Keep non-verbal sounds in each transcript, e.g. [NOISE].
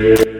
Yeah.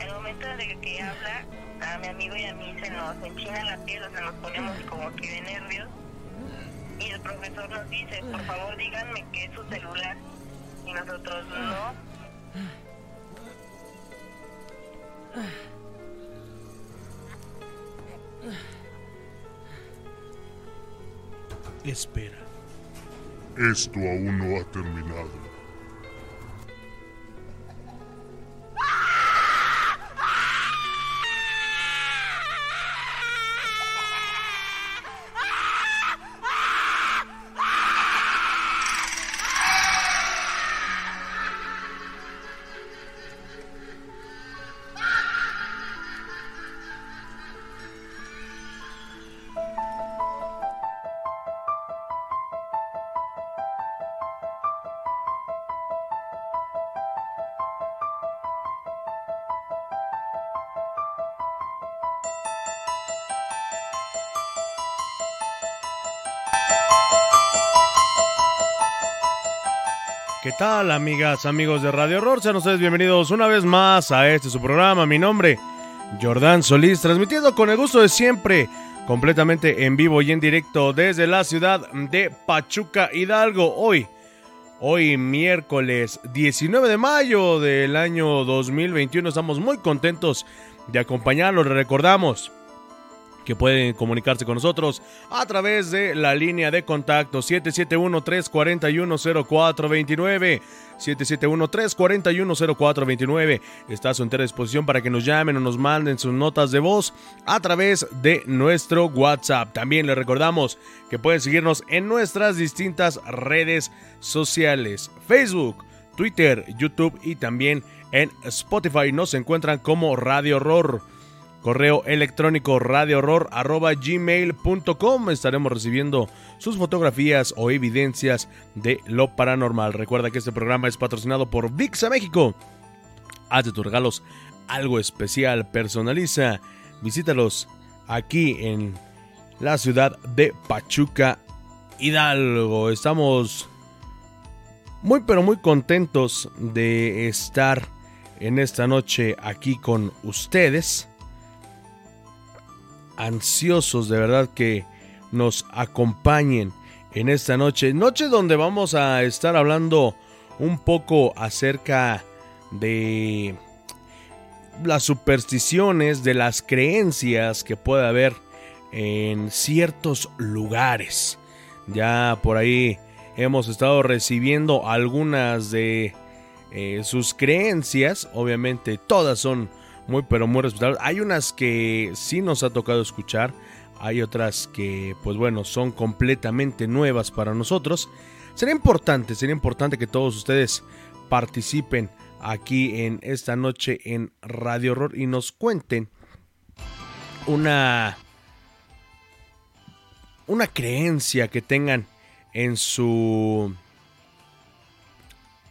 El momento de que habla, a mi amigo y a mí se nos enchina la piel, o sea, nos ponemos como que de nervios. Y el profesor nos dice, por favor díganme qué es su celular. Y nosotros no. Espera. Esto aún no ha terminado. ¿Qué tal, amigas, amigos de Radio Horror? Sean ustedes bienvenidos una vez más a este su programa. Mi nombre, Jordán Solís, transmitiendo con el gusto de siempre, completamente en vivo y en directo desde la ciudad de Pachuca, Hidalgo. Hoy, hoy miércoles 19 de mayo del año 2021, estamos muy contentos de acompañarlos. recordamos que pueden comunicarse con nosotros a través de la línea de contacto 771-341-0429. 771-341-0429. Está a su entera disposición para que nos llamen o nos manden sus notas de voz a través de nuestro WhatsApp. También les recordamos que pueden seguirnos en nuestras distintas redes sociales: Facebook, Twitter, YouTube y también en Spotify. Nos encuentran como Radio Horror correo electrónico radiohorror.gmail.com. Estaremos recibiendo sus fotografías o evidencias de lo paranormal. Recuerda que este programa es patrocinado por VIXA México. Haz de tus regalos algo especial, personaliza, visítalos aquí en la ciudad de Pachuca, Hidalgo. Estamos muy pero muy contentos de estar en esta noche aquí con ustedes ansiosos de verdad que nos acompañen en esta noche. Noche donde vamos a estar hablando un poco acerca de las supersticiones, de las creencias que puede haber en ciertos lugares. Ya por ahí hemos estado recibiendo algunas de eh, sus creencias. Obviamente todas son muy pero muy respetables. Hay unas que sí nos ha tocado escuchar. Hay otras que pues bueno son completamente nuevas para nosotros. Sería importante, sería importante que todos ustedes participen aquí en esta noche en Radio Horror y nos cuenten una una creencia que tengan en su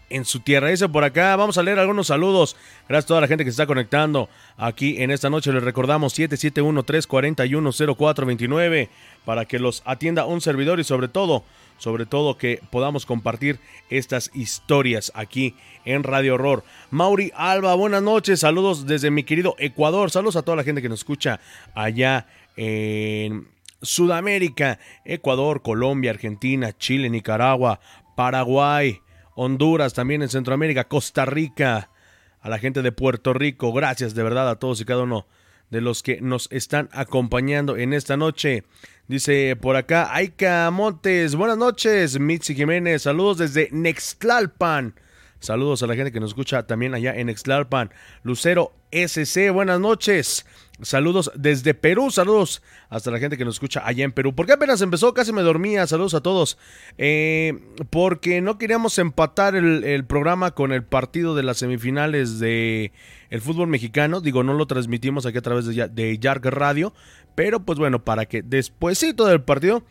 en su tierra. Dice por acá, vamos a leer algunos saludos. Gracias a toda la gente que se está conectando aquí en esta noche. Les recordamos 771-341-0429 para que los atienda un servidor y sobre todo, sobre todo que podamos compartir estas historias aquí en Radio Horror. Mauri Alba, buenas noches. Saludos desde mi querido Ecuador. Saludos a toda la gente que nos escucha allá en Sudamérica, Ecuador, Colombia, Argentina, Chile, Nicaragua, Paraguay, Honduras, también en Centroamérica, Costa Rica, a la gente de Puerto Rico, gracias de verdad a todos y cada uno de los que nos están acompañando en esta noche. Dice por acá, Aika Montes, buenas noches, Mitzi Jiménez, saludos desde Nextlalpan. Saludos a la gente que nos escucha también allá en Nextlalpan. Lucero SC, buenas noches. Saludos desde Perú, saludos hasta la gente que nos escucha allá en Perú. Porque apenas empezó, casi me dormía. Saludos a todos. Eh, porque no queríamos empatar el, programa con el partido de las semifinales de el fútbol mexicano. Digo, no lo transmitimos aquí a través de, de Yark Radio. Pero pues bueno, para que despuesito del partido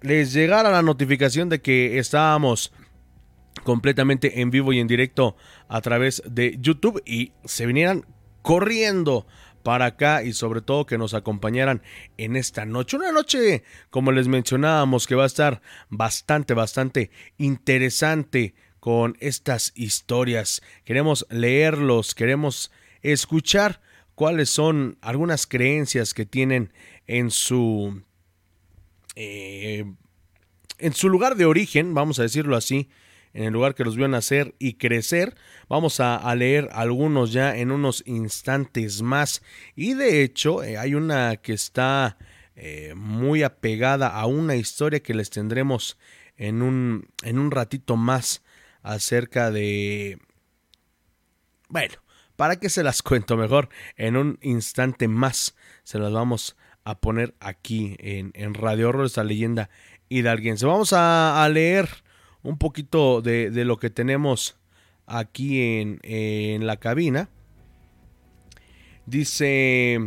les llegara la notificación de que estábamos completamente en vivo y en directo a través de YouTube y se vinieran corriendo para acá y sobre todo que nos acompañaran en esta noche. Una noche, como les mencionábamos, que va a estar bastante, bastante interesante con estas historias. Queremos leerlos, queremos escuchar cuáles son algunas creencias que tienen en su... Eh, en su lugar de origen, vamos a decirlo así, en el lugar que los vio nacer y crecer. Vamos a, leer algunos ya en unos instantes más. Y de hecho, eh, hay una que está eh, muy apegada a una historia que les tendremos en un, en un ratito más acerca de... Bueno, ¿para qué se las [LAUGHS] cuento mejor? En un instante más se las vamos a poner aquí en, en Radio Horror, esta leyenda hidalguense. Vamos a, a leer un poquito de, lo que tenemos aquí en, la cabina. Dice,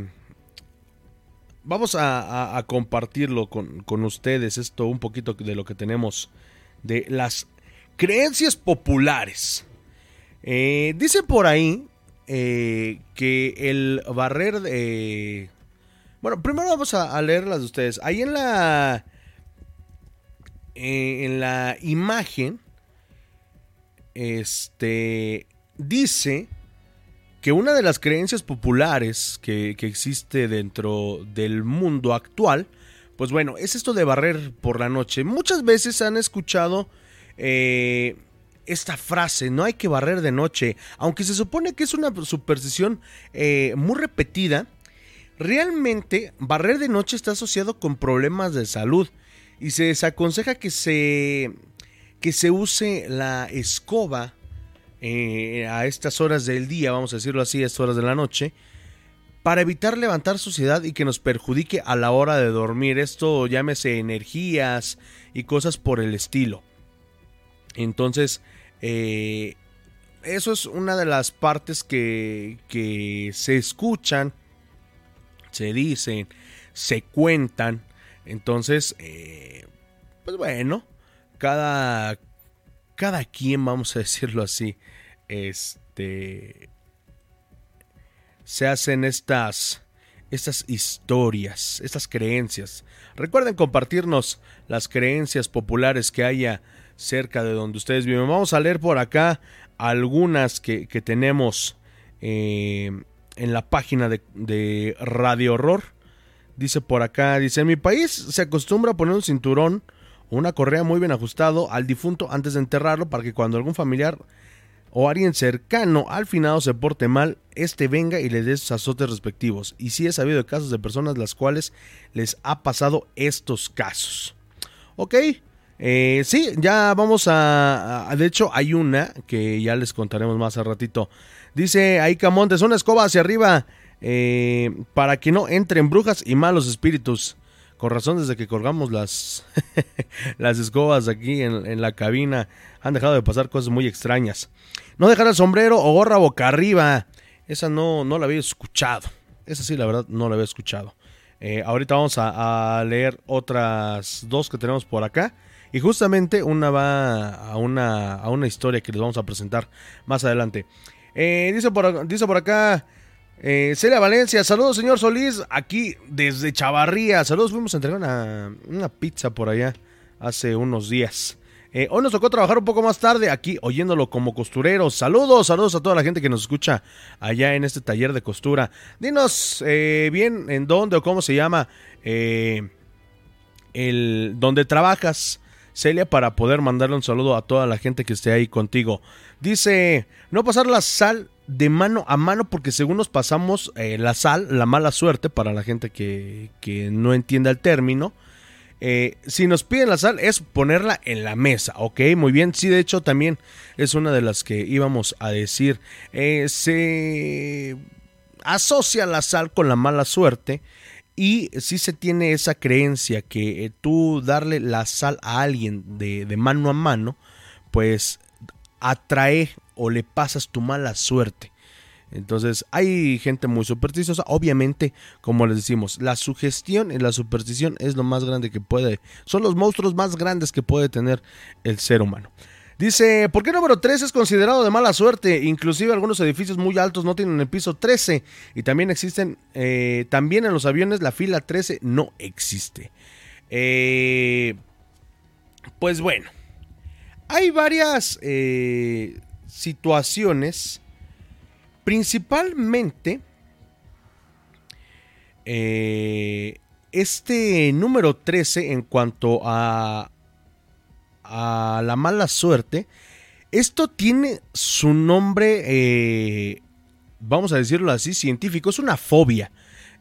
vamos a, compartirlo con, ustedes, esto un poquito de lo que tenemos de las creencias populares. Eh, dice por ahí eh, que el barrer de... Bueno, primero vamos a, a leerlas de ustedes. Ahí en la eh, en la imagen, este, dice que una de las creencias populares que, existe dentro del mundo actual, pues bueno, es esto de barrer por la noche. Muchas veces han escuchado eh, esta frase, no hay que barrer de noche, aunque se supone que es una superstición eh, muy repetida, realmente barrer de noche está asociado con problemas de salud y se desaconseja que se, que se use la escoba eh, a estas horas del día, vamos a decirlo así, a estas horas de la noche, para evitar levantar suciedad y que nos perjudique a la hora de dormir. Esto llámese energías y cosas por el estilo. Entonces, eh, eso es una de las partes que, que se escuchan, se dicen, se cuentan entonces, eh, pues bueno, cada, cada quien, vamos a [LAUGHS] decirlo así, este, se hacen estas, estas historias, estas creencias. Recuerden compartirnos las creencias populares que haya cerca de donde ustedes viven. Vamos a leer por acá algunas que, tenemos eh, en la página de Radio Horror. Dice por acá, dice, en mi país se acostumbra a poner un cinturón una correa muy bien ajustado al difunto antes de enterrarlo para que cuando algún familiar o alguien cercano al finado se porte mal, este venga y le dé sus azotes respectivos. Y sí he sabido de casos de personas las cuales les ha pasado estos casos. Ok, eh, sí, ya vamos a, De hecho, hay una que ya les contaremos más a ratito. Dice ahí Camontes, una escoba hacia arriba eh, para que no entren brujas y malos espíritus. Con razón, desde que colgamos las, [LAUGHS] las escobas aquí en, en, la cabina, han dejado de pasar cosas muy extrañas. No dejar el sombrero o gorra boca arriba. Esa no, no la había escuchado. Esa sí, la verdad, no la había escuchado. Eh, ahorita vamos a, leer otras dos que tenemos por acá. Y justamente una va a una, a una historia que les vamos a presentar más adelante. Eh, dice, por, dice por acá eh, Celia Valencia, saludos señor Solís, aquí desde Chavarría. Saludos, fuimos a entregar una, una pizza por allá hace unos días. Eh, hoy nos tocó trabajar un poco más tarde aquí oyéndolo como costurero. Saludos, saludos a toda la gente que nos escucha allá en este taller de costura. Dinos eh, bien en dónde o cómo se llama el donde trabajas, Celia, para poder mandarle un saludo a toda la gente que esté ahí contigo. Dice, no pasar la sal de mano a mano porque según nos pasamos la sal, la mala suerte para la gente que, que no entienda el término eh, si nos piden la sal es ponerla en la mesa, ok, muy bien, sí, de hecho también es una de las que íbamos a decir. Eh, se asocia la sal con la mala suerte y si se tiene esa creencia que eh, tú darle la sal a alguien de, de mano a mano, pues atrae o le pasas tu mala suerte. Entonces hay gente muy supersticiosa. Obviamente, como les decimos, la sugestión y la superstición es lo más grande que puede. Son los monstruos más grandes que puede tener el ser humano. Dice, ¿por qué número 13 es considerado de mala suerte? Inclusive algunos edificios muy altos no tienen el piso 13 y también existen, eh, también en los aviones la fila 13 no existe. Eh, pues bueno, hay varias eh, situaciones Principalmente, eh, este número 13 en cuanto a, a la mala suerte, esto tiene su nombre, eh, vamos a decirlo así, científico, es una fobia.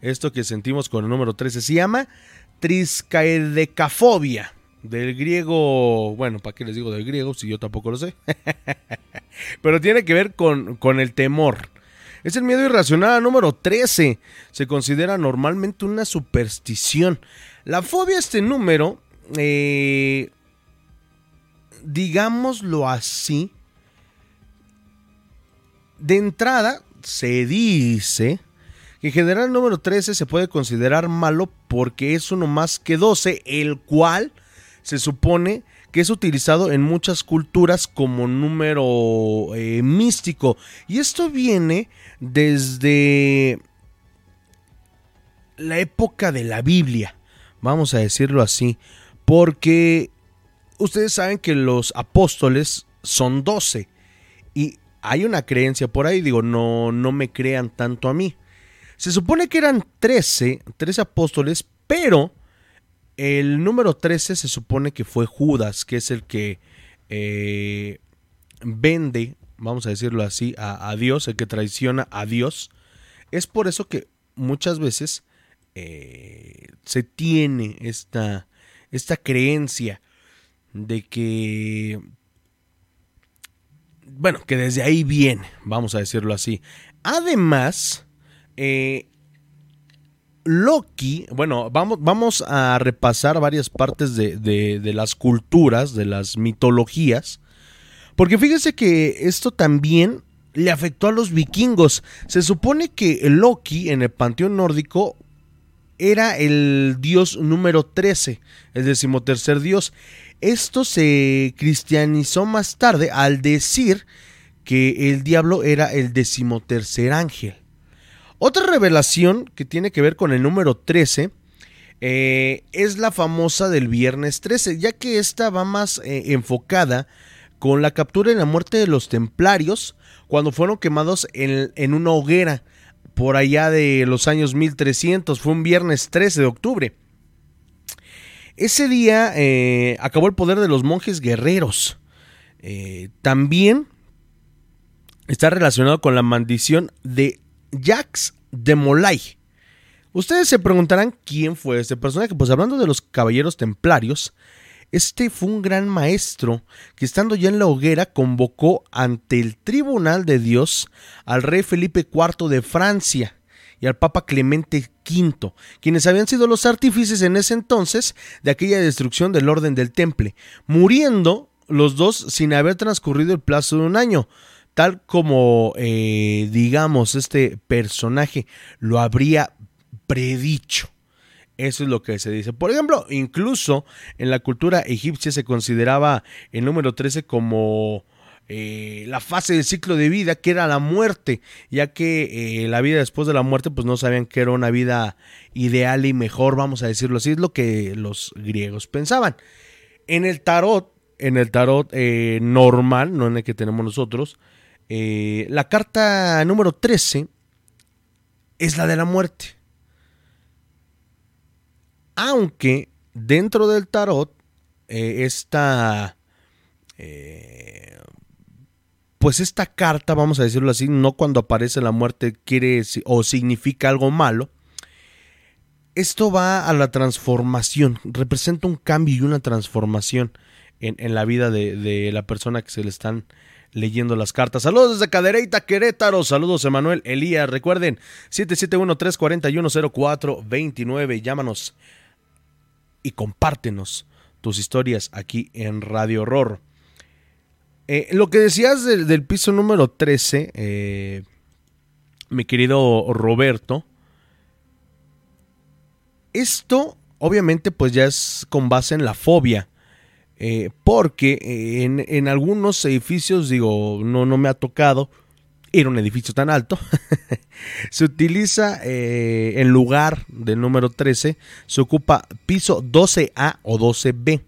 Esto que sentimos con el número 13 se llama triscaedecafobia. Del griego, bueno, ¿para qué les digo del griego si yo tampoco lo sé? [LAUGHS] Pero tiene que ver con, con el temor. Es el miedo irracional número 13. Se considera normalmente una superstición. La fobia este número, eh, digámoslo así, de entrada se dice que en general el número 13 se puede considerar malo porque es uno más que 12, el cual se supone que es utilizado en muchas culturas como número eh, místico. Y esto viene desde la época de la Biblia, vamos a decirlo así, porque ustedes saben que los apóstoles son doce y hay una creencia por ahí, digo, no, no me crean tanto a mí. Se supone que eran 13, 13 apóstoles, pero el número 13 se supone que fue Judas, que es el que eh, vende vamos a decirlo así, a, Dios, el que traiciona a Dios. Es por eso que muchas veces eh, se tiene esta, esta creencia de que, bueno, que desde ahí viene, vamos a decirlo así. Además, eh, Loki, bueno, vamos, vamos a repasar varias partes de, de, las culturas, de las mitologías, porque fíjense que esto también le afectó a los vikingos. Se supone que Loki en el panteón nórdico era el dios número 13, el decimotercer dios. Esto se cristianizó más tarde al decir que el diablo era el decimotercer ángel. Otra revelación que tiene que ver con el número 13 eh, es la famosa del viernes 13, ya que esta va más eh, enfocada con la captura y la muerte de los templarios cuando fueron quemados en, una hoguera por allá de los años 1300. Fue un viernes 13 de octubre. Ese día eh, acabó el poder de los monjes guerreros. También está relacionado con la maldición de Jacques de Molay. Ustedes se preguntarán quién fue este personaje. Pues hablando de los caballeros templarios, este fue un gran maestro que estando ya en la hoguera convocó ante el tribunal de Dios al rey Felipe IV de Francia y al Papa Clemente V, quienes habían sido los artífices en ese entonces de aquella destrucción del orden del temple, muriendo los dos sin haber transcurrido el plazo de un año, tal como, eh, digamos, este personaje lo habría predicho. Eso es lo que se dice. Por ejemplo, incluso en la cultura egipcia se consideraba el número 13 como eh, la fase del ciclo de vida, que era la muerte, ya que eh, la vida después de la muerte, pues no sabían que era una vida ideal y mejor, vamos a decirlo así, es lo que los griegos pensaban. En el tarot, en el tarot normal, no en el que tenemos nosotros, eh, la carta número 13 es la de la muerte. Aunque dentro del tarot eh, esta... Eh, pues esta carta, vamos a decirlo así, no cuando aparece la muerte quiere o significa algo malo. Esto va a la transformación, representa un cambio y una transformación en, la vida de, de, la persona que se le están leyendo las cartas. Saludos desde Cadereyta, Querétaro. Saludos, Emanuel Elías. Recuerden, 771-341-0429. Llámanos y compártenos tus historias aquí en Radio Horror. Eh, lo que decías del, piso número 13, eh, mi querido Roberto, esto obviamente pues ya es con base en la fobia eh, porque eh, en, algunos edificios, digo, no, no me ha tocado ir a un edificio tan alto, [LAUGHS] se utiliza eh, en lugar del número 13, se ocupa piso 12A o 12B.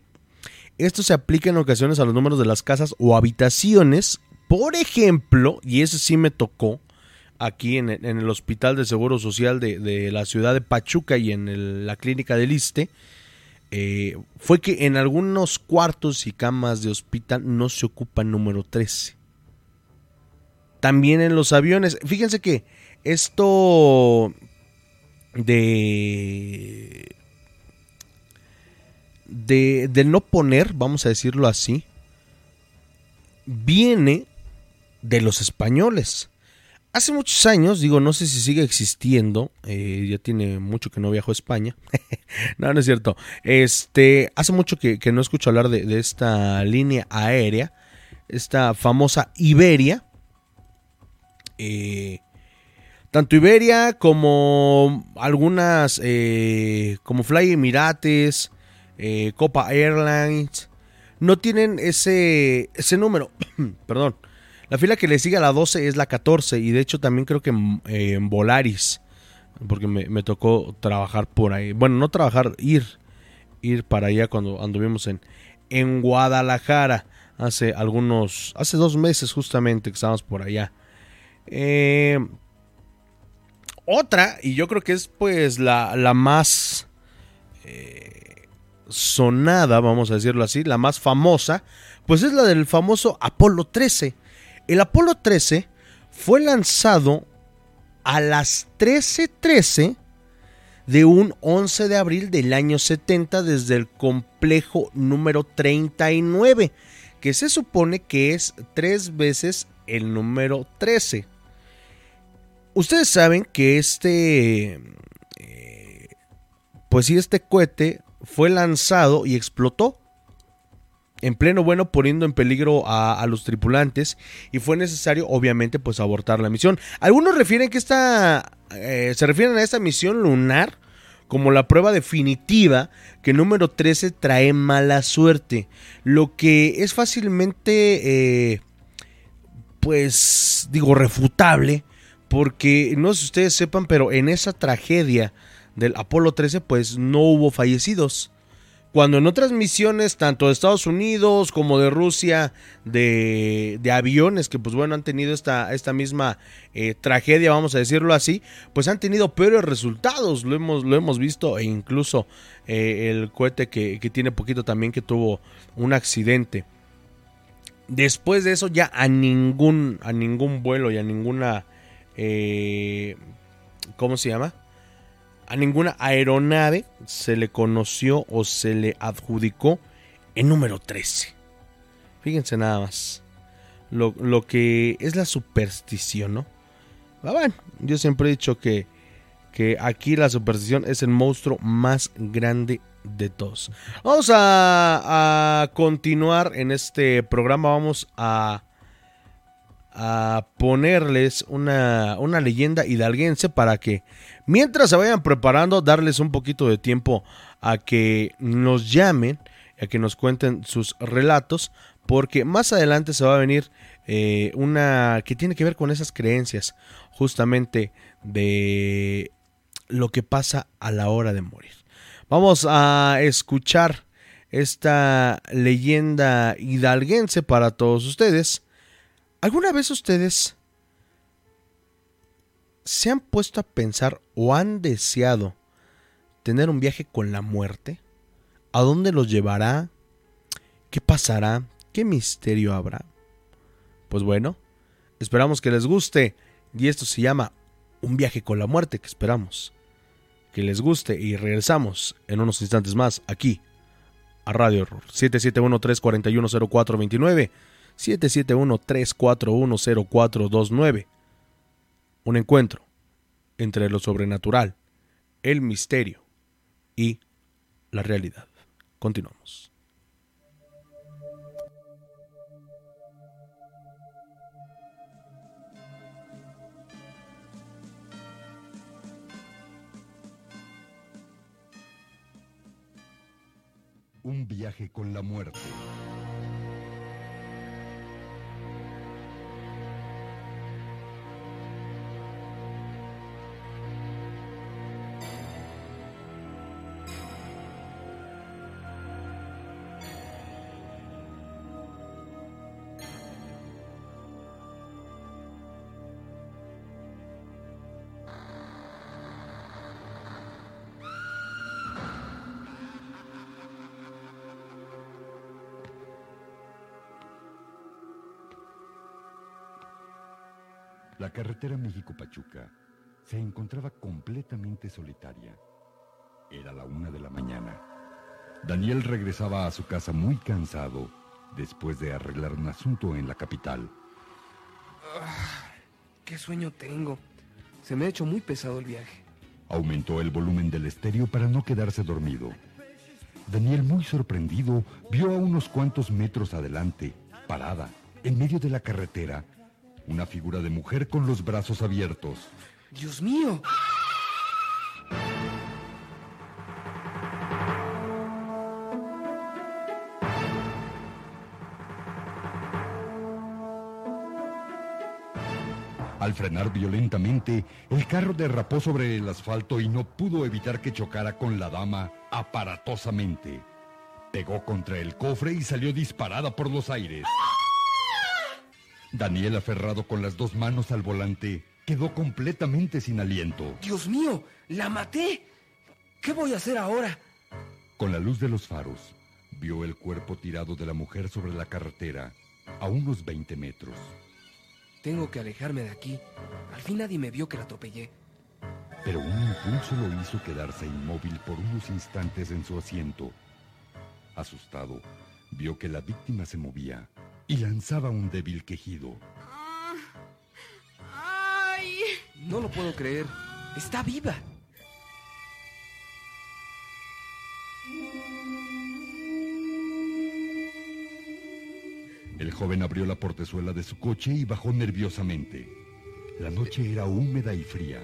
Esto se aplica en ocasiones a los números de las casas o habitaciones. Por ejemplo, y ese sí me tocó aquí en, el Hospital de Seguro Social de, la ciudad de Pachuca y en la clínica del Iste, eh, fue que en algunos cuartos y camas de hospital no se ocupa número 13. También en los aviones. Fíjense que esto de, de no poner, vamos a decirlo así, viene de los españoles. Hace muchos años, digo, no sé si sigue existiendo, eh, ya tiene mucho que no viajo a España. [LAUGHS] no, no es cierto. Este, hace mucho que, no escucho hablar de, esta línea aérea, esta famosa Iberia. Eh, tanto Iberia como algunas, eh, como Fly Emirates, Copa Airlines, no tienen ese, ese número. [CLEARS THROAT] Perdón la fila que le sigue a la 12 es la 14 y de hecho también creo que en, Volaris, porque me, tocó trabajar por ahí. Bueno, no trabajar, ir, ir para allá cuando anduvimos en, en Guadalajara hace algunos, hace dos meses justamente que estábamos por allá. Eh, otra, y yo creo que es pues la, la más eh, sonada, vamos a decirlo así, la más famosa, pues es la del famoso Apolo 13 el Apolo 13 fue lanzado a las 13:13 de un 11 de abril del año 70 desde el complejo número 39, que se supone que es tres veces el número 13. Ustedes saben que este, eh, pues sí, este cohete fue lanzado y explotó en pleno bueno poniendo en peligro a, los tripulantes y fue necesario obviamente pues abortar la misión. Algunos refieren que esta eh, se refieren a esta misión lunar como la prueba definitiva que número 13 trae mala suerte, lo que es fácilmente eh, pues digo refutable porque no sé si ustedes sepan pero en esa tragedia del Apolo 13 pues no hubo fallecidos cuando en otras misiones, tanto de Estados Unidos como de Rusia, de, aviones que pues bueno han tenido esta, esta misma eh, tragedia, vamos a decirlo así, pues han tenido peores resultados, lo hemos, lo hemos visto e incluso eh, el cohete que, tiene poquito también que tuvo un accidente. después de eso ya a ningún, a ningún vuelo y a ninguna, eh, ¿cómo se llama? A ninguna aeronave se le conoció o se le adjudicó el número 13. Fíjense nada más. Lo, lo que es la superstición, ¿no? Ah, bueno, yo siempre he dicho que, que aquí la superstición es el monstruo más grande de todos. Vamos a, a continuar en este programa. Vamos a, a ponerles una, una leyenda hidalguense para que mientras se vayan preparando, darles un poquito de tiempo a que nos llamen, a que nos cuenten sus relatos, porque más adelante se va a venir eh, una que tiene que ver con esas creencias, justamente de lo que pasa a la hora de morir. Vamos a escuchar esta leyenda hidalguense para todos ustedes. ¿Alguna vez ustedes se han puesto a pensar o han deseado tener un viaje con la muerte? ¿A dónde los llevará? ¿Qué pasará? ¿Qué misterio habrá? Pues bueno, esperamos que les guste y esto se llama Un viaje con la muerte que esperamos que les guste y regresamos en unos instantes más aquí a Radio Horror 771-341-0429 771-341-0429 Un encuentro entre lo sobrenatural, el misterio y la realidad. Continuamos. Un viaje con la muerte. La carretera México-Pachuca se encontraba completamente solitaria. Era la una de la mañana. Daniel regresaba a su casa muy cansado después de arreglar un asunto en la capital. Qué sueño tengo. Se me ha hecho muy pesado el viaje. Aumentó el volumen del estéreo para no quedarse dormido. Daniel, muy sorprendido, vio a unos cuantos metros adelante, parada, en medio de la carretera, una figura de mujer con los brazos abiertos. ¡Dios mío! Al frenar violentamente, el carro derrapó sobre el asfalto y no pudo evitar que chocara con la dama aparatosamente. Pegó contra el cofre y salió disparada por los aires. Daniel, aferrado con las dos manos al volante, quedó completamente sin aliento. ¡Dios mío! ¡La maté! ¿Qué voy a hacer ahora? Con la luz de los faros, vio el cuerpo tirado de la mujer sobre la carretera, a unos 20 metros. Tengo que alejarme de aquí. Al fin nadie me vio que la atropellé. Pero un impulso lo hizo quedarse inmóvil por unos instantes en su asiento. Asustado, vio que la víctima se movía y lanzaba un débil quejido. ¡Ay! No lo puedo creer. Está viva. El joven abrió la portezuela de su coche y bajó nerviosamente. La noche era húmeda y fría.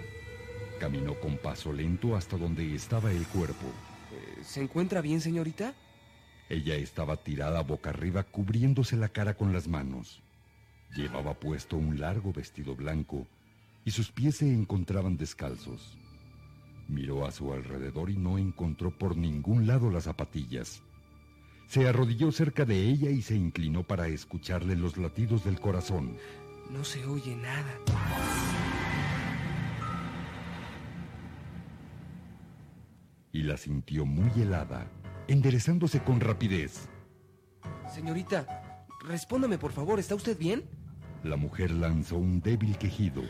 Caminó con paso lento hasta donde estaba el cuerpo. Eh, ¿Se encuentra bien, señorita? Ella estaba tirada boca arriba cubriéndose la cara con las manos. Llevaba puesto un largo vestido blanco y sus pies se encontraban descalzos. Miró a su alrededor y no encontró por ningún lado las zapatillas. Se arrodilló cerca de ella y se inclinó para escucharle los latidos del corazón. No se oye nada. Y la sintió muy helada, enderezándose con rapidez. Señorita, Respóndame, por favor, ¿está usted bien? La mujer lanzó un débil quejido.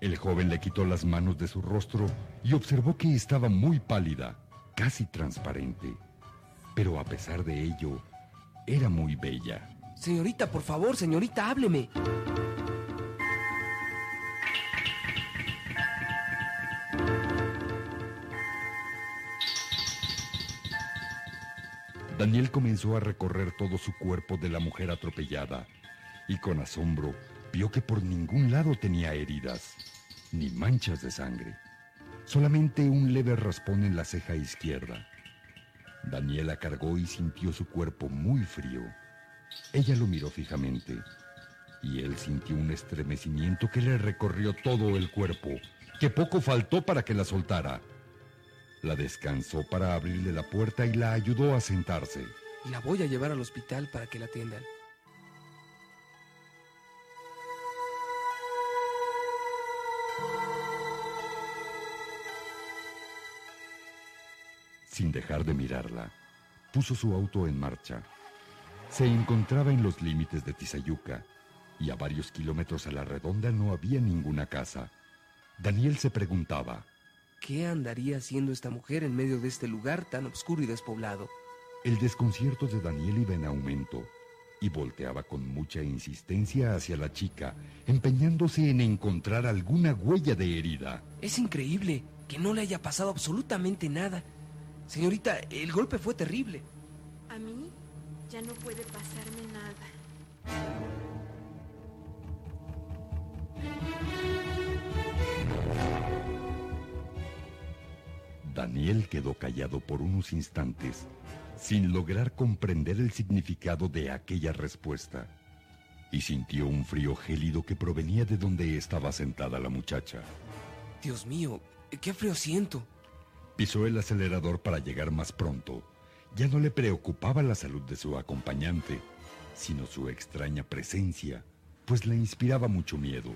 El joven le quitó las manos de su rostro y observó que estaba muy pálida, casi transparente. Pero a pesar de ello, era muy bella. Señorita, por favor, señorita, hábleme. Daniel comenzó a recorrer todo su cuerpo de la mujer atropellada y con asombro vio que por ningún lado tenía heridas, ni manchas de sangre, solamente un leve raspón en la ceja izquierda. Daniel la cargó y sintió su cuerpo muy frío. Ella lo miró fijamente y él sintió un estremecimiento que le recorrió todo el cuerpo, que poco faltó para que la soltara. La descansó para abrirle la puerta y la ayudó a sentarse. La voy a llevar al hospital para que la atiendan. Sin dejar de mirarla, puso su auto en marcha. Se encontraba en los límites de Tizayuca y a varios kilómetros a la redonda no había ninguna casa. Daniel se preguntaba, ¿Qué andaría haciendo esta mujer en medio de este lugar tan oscuro y despoblado? El desconcierto de Daniel iba en aumento y volteaba con mucha insistencia hacia la chica, empeñándose en encontrar alguna huella de herida. Es increíble que no le haya pasado absolutamente nada. Señorita, el golpe fue terrible. A mí ya no puede pasarme nada. Daniel quedó callado por unos instantes, sin lograr comprender el significado de aquella respuesta, y sintió un frío gélido que provenía de donde estaba sentada la muchacha. Dios mío, qué frío siento. Pisó el acelerador para llegar más pronto. Ya no le preocupaba la salud de su acompañante, sino su extraña presencia, pues le inspiraba mucho miedo.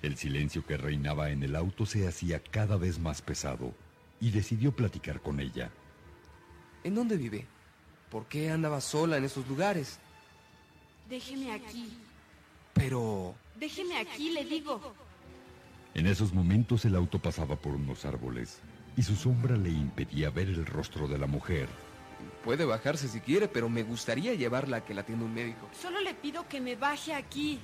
El silencio que reinaba en el auto se hacía cada vez más pesado y decidió platicar con ella. ¿En dónde vive? ¿Por qué andaba sola en esos lugares? Déjeme aquí. Pero... Déjeme aquí, le digo. En esos momentos el auto pasaba por unos árboles y su sombra le impedía ver el rostro de la mujer. Puede bajarse si quiere, pero me gustaría llevarla a que la atienda un médico. Solo le pido que me baje aquí.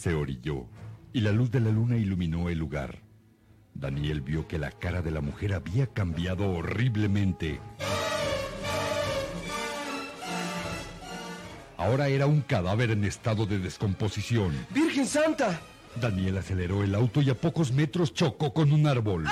Se orilló y la luz de la luna iluminó el lugar. Daniel vio que la cara de la mujer había cambiado horriblemente. Ahora era un cadáver en estado de descomposición. ¡Virgen Santa! Daniel aceleró el auto y a pocos metros chocó con un árbol.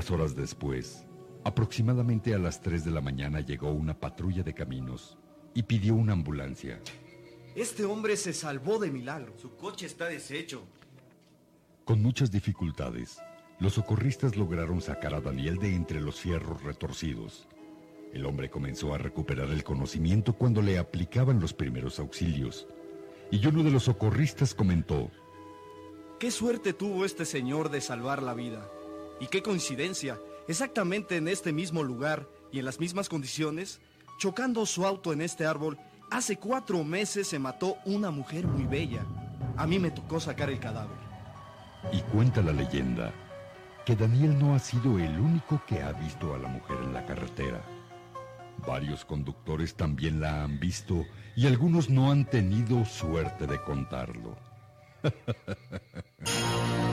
Unas horas después, aproximadamente a las 3 de la mañana llegó una patrulla de caminos y pidió una ambulancia. Este hombre se salvó de milagro. Su coche está deshecho. Con muchas dificultades, los socorristas lograron sacar a Daniel de entre los fierros retorcidos. El hombre comenzó a recuperar el conocimiento cuando le aplicaban los primeros auxilios. Y uno de los socorristas comentó, ¿Qué suerte tuvo este señor de salvar la vida? Y qué coincidencia, exactamente en este mismo lugar y en las mismas condiciones, chocando su auto en este árbol, hace cuatro meses se mató una mujer muy bella. A mí me tocó sacar el cadáver. Y cuenta la leyenda que Daniel no ha sido el único que ha visto a la mujer en la carretera. Varios conductores también la han visto y algunos no han tenido suerte de contarlo. [LAUGHS]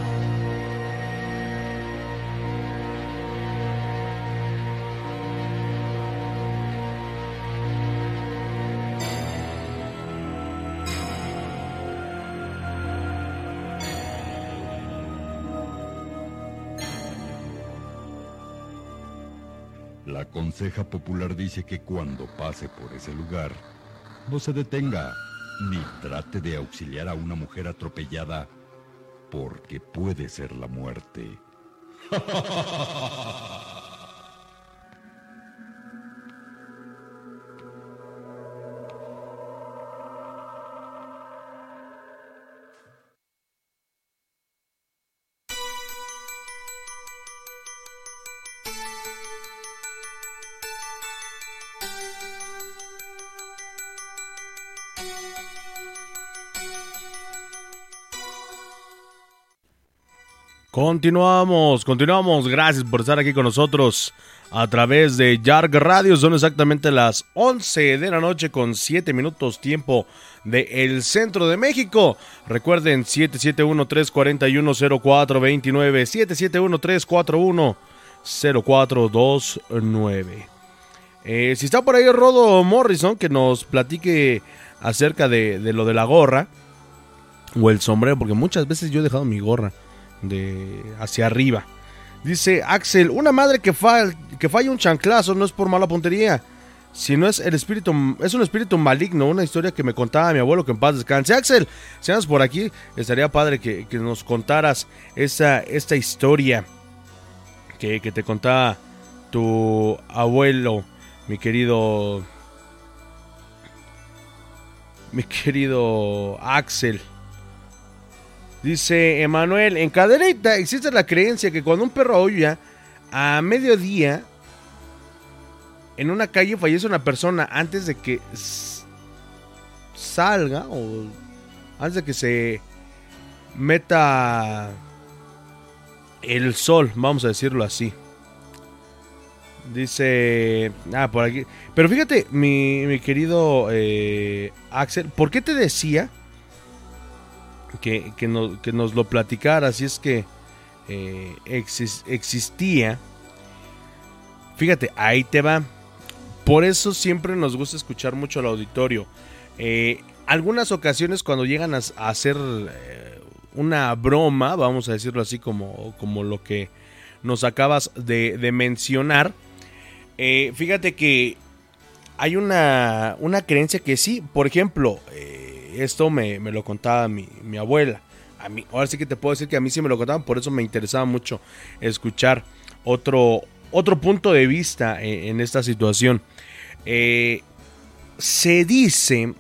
conseja popular dice que cuando pase por ese lugar, no se detenga ni trate de auxiliar a una mujer atropellada porque puede ser la muerte. [LAUGHS] Continuamos, continuamos. Gracias por estar aquí con nosotros a través de Yarg Radio. Son exactamente las 11 de la noche con 7 minutos tiempo el centro de México. Recuerden 771-341-0429. 771-341-0429. Eh, si está por ahí Rodo Morrison, que nos platique acerca de, de lo de la gorra o el sombrero, porque muchas veces yo he dejado mi gorra de hacia arriba. Dice Axel, una madre que, que falla un chanclazo no es por mala puntería, sino es el espíritu, es un espíritu maligno, una historia que me contaba mi abuelo que en paz descanse. Axel, si andas por aquí, estaría padre que, nos contaras esa, esta historia que, que te contaba tu abuelo, mi querido, mi querido Axel. Dice Emanuel, en Cadereyta existe la creencia que cuando un perro aúlla a mediodía en una calle fallece una persona antes de que salga o antes de que se meta el sol, vamos a decirlo así. Dice, ah, por aquí. Pero fíjate, mi, mi querido eh, Axel, ¿por qué te decía que, que, nos lo platicara, si es que eh, existía. Fíjate, ahí te va. Por eso siempre nos gusta escuchar mucho al auditorio. Eh, algunas ocasiones cuando llegan a, hacer eh, una broma, vamos a decirlo así como, como lo que nos acabas de, mencionar, fíjate que hay una, una creencia que sí, por ejemplo, esto me, lo contaba mi, abuela. A mí, ahora sí que te puedo decir que a mí sí me lo contaban, por eso me interesaba mucho escuchar otro, otro punto de vista en, esta situación. Eh, se dice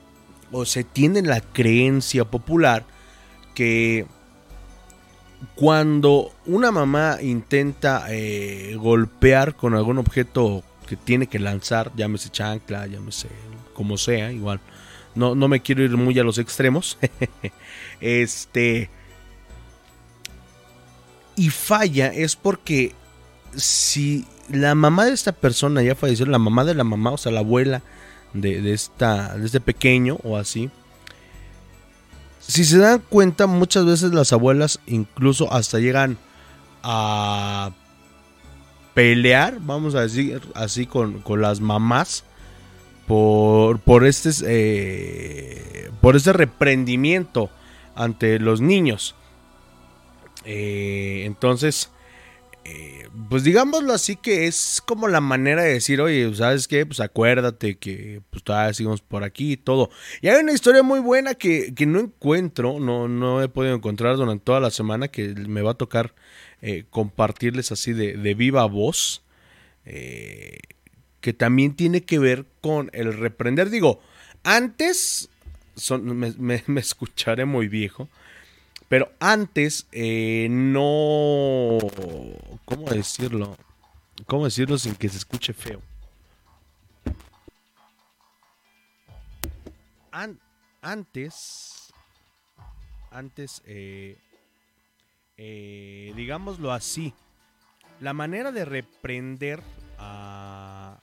o se tiene la creencia popular que cuando una mamá intenta eh, golpear con algún objeto que tiene que lanzar, llámese chancla, llámese como sea, igual no, no me quiero ir muy a los extremos. [LAUGHS] este. Y falla es porque si la mamá de esta persona ya falleció, la mamá de la mamá, o sea, la abuela de, esta, de este pequeño o así. Si se dan cuenta, muchas veces las abuelas incluso hasta llegan a pelear, vamos a decir así, con, con las mamás por, por, este, eh, por este reprendimiento ante los niños. Eh, entonces, eh, pues digámoslo así que es como la manera de decir, oye, ¿sabes qué? Pues acuérdate que pues todavía seguimos por aquí y todo. Y hay una historia muy buena que, no encuentro, no, no he podido encontrar durante toda la semana, que me va a tocar compartirles así de, de viva voz. Que también tiene que ver con el reprender. Digo, antes, [LAUGHS] me, escucharé muy viejo, pero antes eh, no... ¿Cómo decirlo? ¿Cómo decirlo sin que se escuche feo? antes, antes, eh, eh, digámoslo así, la manera de reprender a,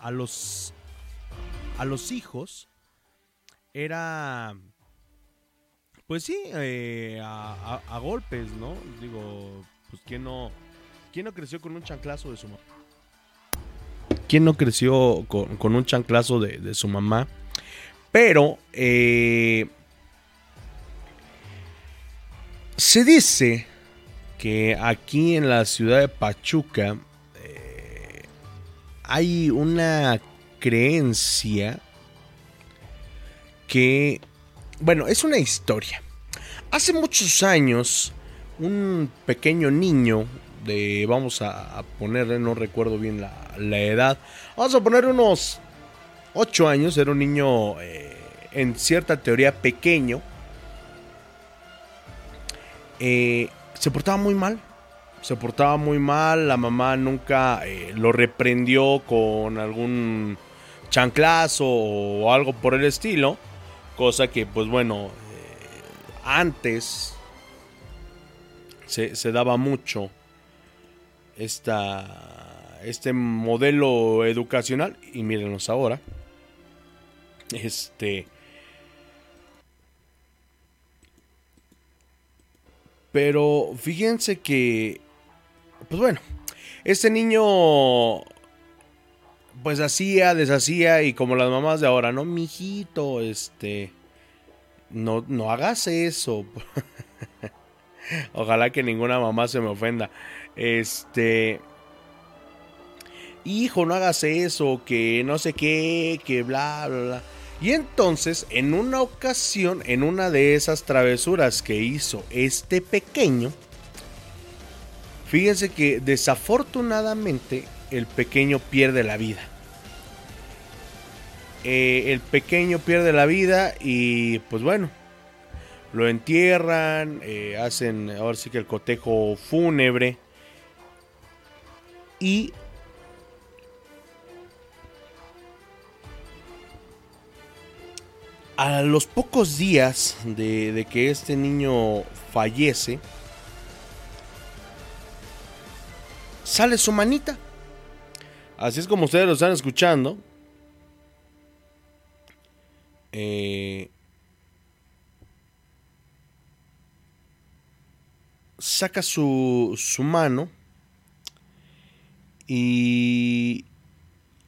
a los, a los hijos era, pues sí, eh, a, golpes, ¿no? Digo, pues ¿quién no, quién no creció con un chanclazo de su mamá? ¿Quién no creció con, un chanclazo de, su mamá? Pero eh, se dice que aquí en la ciudad de Pachuca hay una creencia que, bueno, es una historia. Hace muchos años, un pequeño niño, de, vamos a, ponerle, no recuerdo bien la, edad, vamos a poner unos 8 años, era un niño eh, en cierta teoría pequeño, eh, se portaba muy mal, se portaba muy mal, la mamá nunca eh, lo reprendió con algún chanclazo o algo por el estilo, cosa que pues bueno, antes se, se daba mucho esta, este modelo educacional y mírenos ahora. Este. Pero fíjense que. Pues bueno. Este niño. Pues hacía, deshacía. Y como las mamás de ahora, no, mijito, este. No, no hagas eso. [LAUGHS] Ojalá que ninguna mamá se me ofenda. Este. Hijo, no hagas eso, que no sé qué, que bla, bla, bla. Y entonces, en una ocasión, en una de esas travesuras que hizo este pequeño, fíjense que desafortunadamente el pequeño pierde la vida. Eh, el pequeño pierde la vida y pues bueno, lo entierran, eh, hacen ahora sí que el cotejo fúnebre y a los pocos días de, de que este niño fallece, sale su manita. Así es como ustedes lo están escuchando. Eh, saca su, su mano y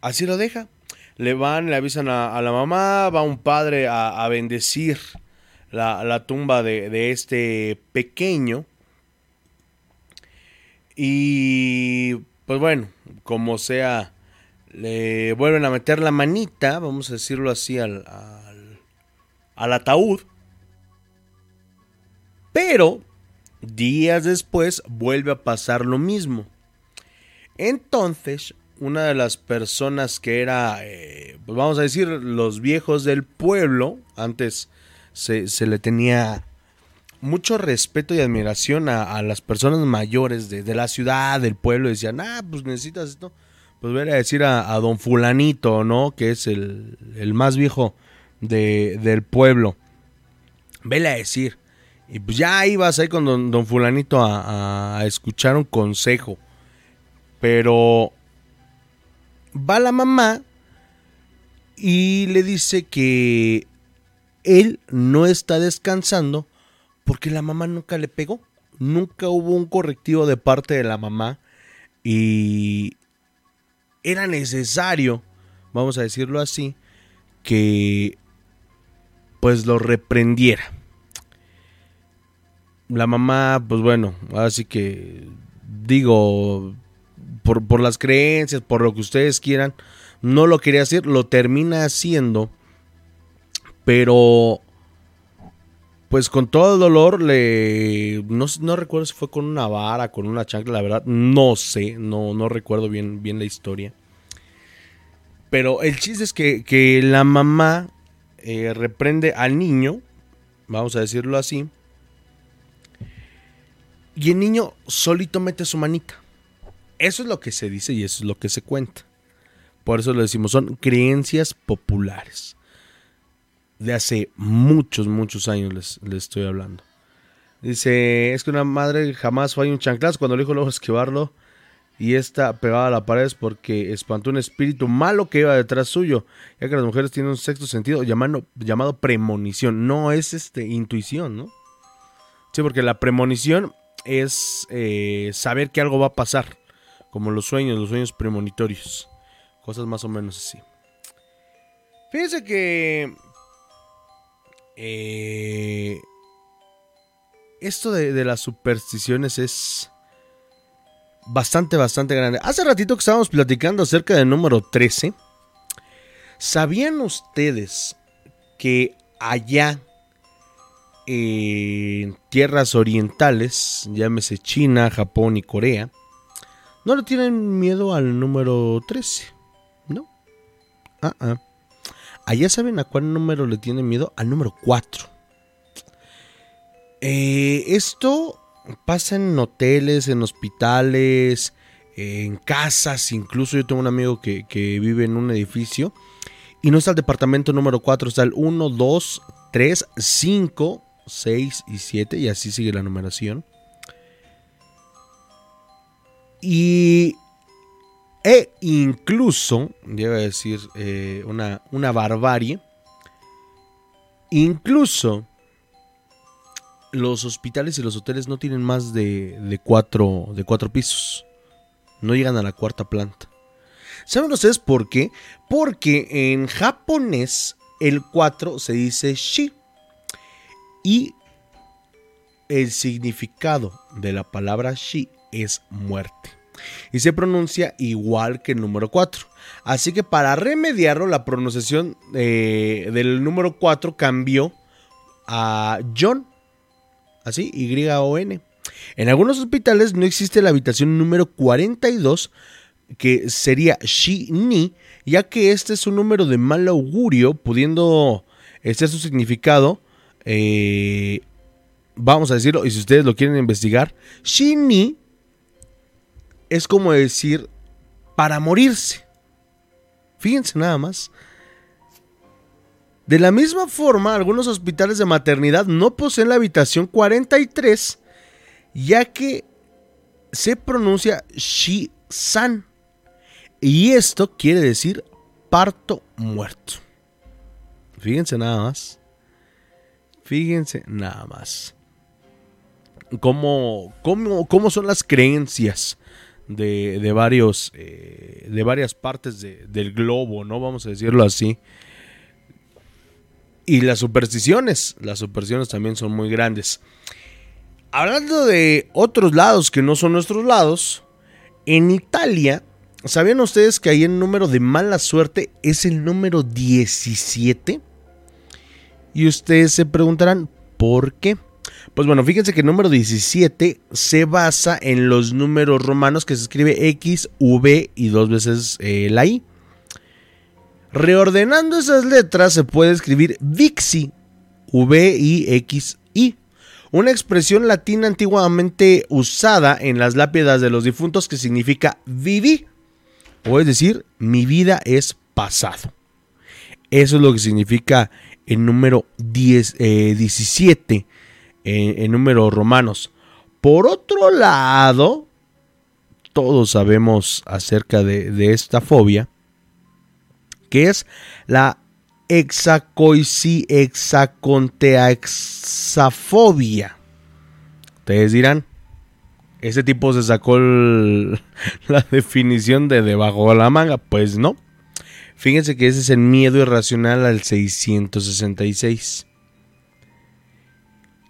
así lo deja. Le van, le avisan a, la mamá, va un padre a, bendecir la, tumba de, de, este pequeño. Y pues bueno, como sea, le vuelven a meter la manita, vamos a decirlo así, al, al, ataúd. Pero Días después vuelve a pasar lo mismo. Entonces, una de las personas que era, eh, pues vamos a decir, los viejos del pueblo, antes se, le tenía mucho respeto y admiración a, las personas mayores de, la ciudad, del pueblo, decían, ah, pues necesitas esto. Pues voy a decir a, don fulanito, ¿no? Que es el, más viejo del pueblo. Vele a decir, y pues ya ibas ahí con don, fulanito a, escuchar un consejo. Pero va la mamá y le dice que él no está descansando porque la mamá nunca le pegó. Nunca hubo un correctivo de parte de la mamá y era necesario, vamos a decirlo así, que pues lo reprendiera la mamá, pues bueno, así que digo, por, por, las creencias, por lo que ustedes quieran, no lo quería hacer, lo termina haciendo, pero pues con todo el dolor le no, no, recuerdo si fue con una vara, con una chancla, la verdad, no sé, no, no recuerdo bien, bien la historia. Pero el chiste es que, que la mamá eh, reprende al niño, vamos a decirlo así, y el niño solito mete su manita. Eso es lo que se dice y eso es lo que se cuenta. Por eso lo decimos, son creencias populares. De hace muchos, muchos años les, les estoy hablando. Dice, es que una madre jamás fue un chanclazo cuando el hijo logró esquivarlo y está pegada a la pared porque espantó un espíritu malo que iba detrás suyo, ya que las mujeres tienen un sexto sentido llamado, llamado premonición, no es este intuición, ¿no? Sí, porque la premonición es eh, saber que algo va a pasar, como los sueños, los sueños premonitorios, cosas más o menos así. Fíjense que eh, esto de, de, las supersticiones es bastante, bastante grande. Hace ratito que estábamos platicando acerca del número 13. ¿Sabían ustedes que allá en tierras orientales, llámese China, Japón y Corea, no le tienen miedo al número 13. No. Ah, ah. Allá saben a cuál número le tienen miedo. Al número 4. Eh, esto pasa en hoteles, en hospitales, en casas. Incluso yo tengo un amigo que, que vive en un edificio. Y no está el departamento número 4, está el 1, 2, 3, 5, 6 y 7. Y así sigue la numeración. Y e incluso, iba a decir eh, una, una barbarie, incluso los hospitales y los hoteles no tienen más de, de, cuatro, de cuatro pisos. No llegan a la cuarta planta. ¿Saben ustedes por qué? Porque en japonés el 4 se dice shi. Y el significado de la palabra shi es muerte. Y se pronuncia igual que el número 4. Así que para remediarlo, la pronunciación eh, del número 4 cambió a John. Así, Y-O-N. En algunos hospitales no existe la habitación número 42, que sería Shi-Ni, ya que este es un número de mal augurio, pudiendo ser su significado. Eh, vamos a decirlo, y si ustedes lo quieren investigar, Shi-Ni es como decir para morirse. Fíjense nada más. De la misma forma, algunos hospitales de maternidad no poseen la habitación 43, ya que se pronuncia Shi-San. Y esto quiere decir parto muerto. Fíjense nada más. Fíjense nada más. Cómo, cómo, cómo son las creencias de, varios, eh, de varias partes del globo, ¿no? Vamos a decirlo así. Y las supersticiones, las supersticiones también son muy grandes. Hablando de otros lados que no son nuestros lados, en Italia, ¿sabían ustedes que ahí el número de mala suerte es el número 17? Y ustedes se preguntarán, ¿por qué? Pues bueno, fíjense que el número 17 se basa en los números romanos que se escribe X, V y dos veces eh, la I. Reordenando esas letras se puede escribir Vixi, V, I, X, I. Una expresión latina antiguamente usada en las lápidas de los difuntos que significa viví. O es decir, mi vida es pasado. Eso es lo que significa el número 10, 17 en, números romanos. Por otro lado, todos sabemos acerca de, esta fobia, que es la hexaconteaxafobia. Ustedes dirán, ese tipo se sacó [LAUGHS] la definición de debajo de la manga. Pues no. Fíjense que ese es el miedo irracional al 666.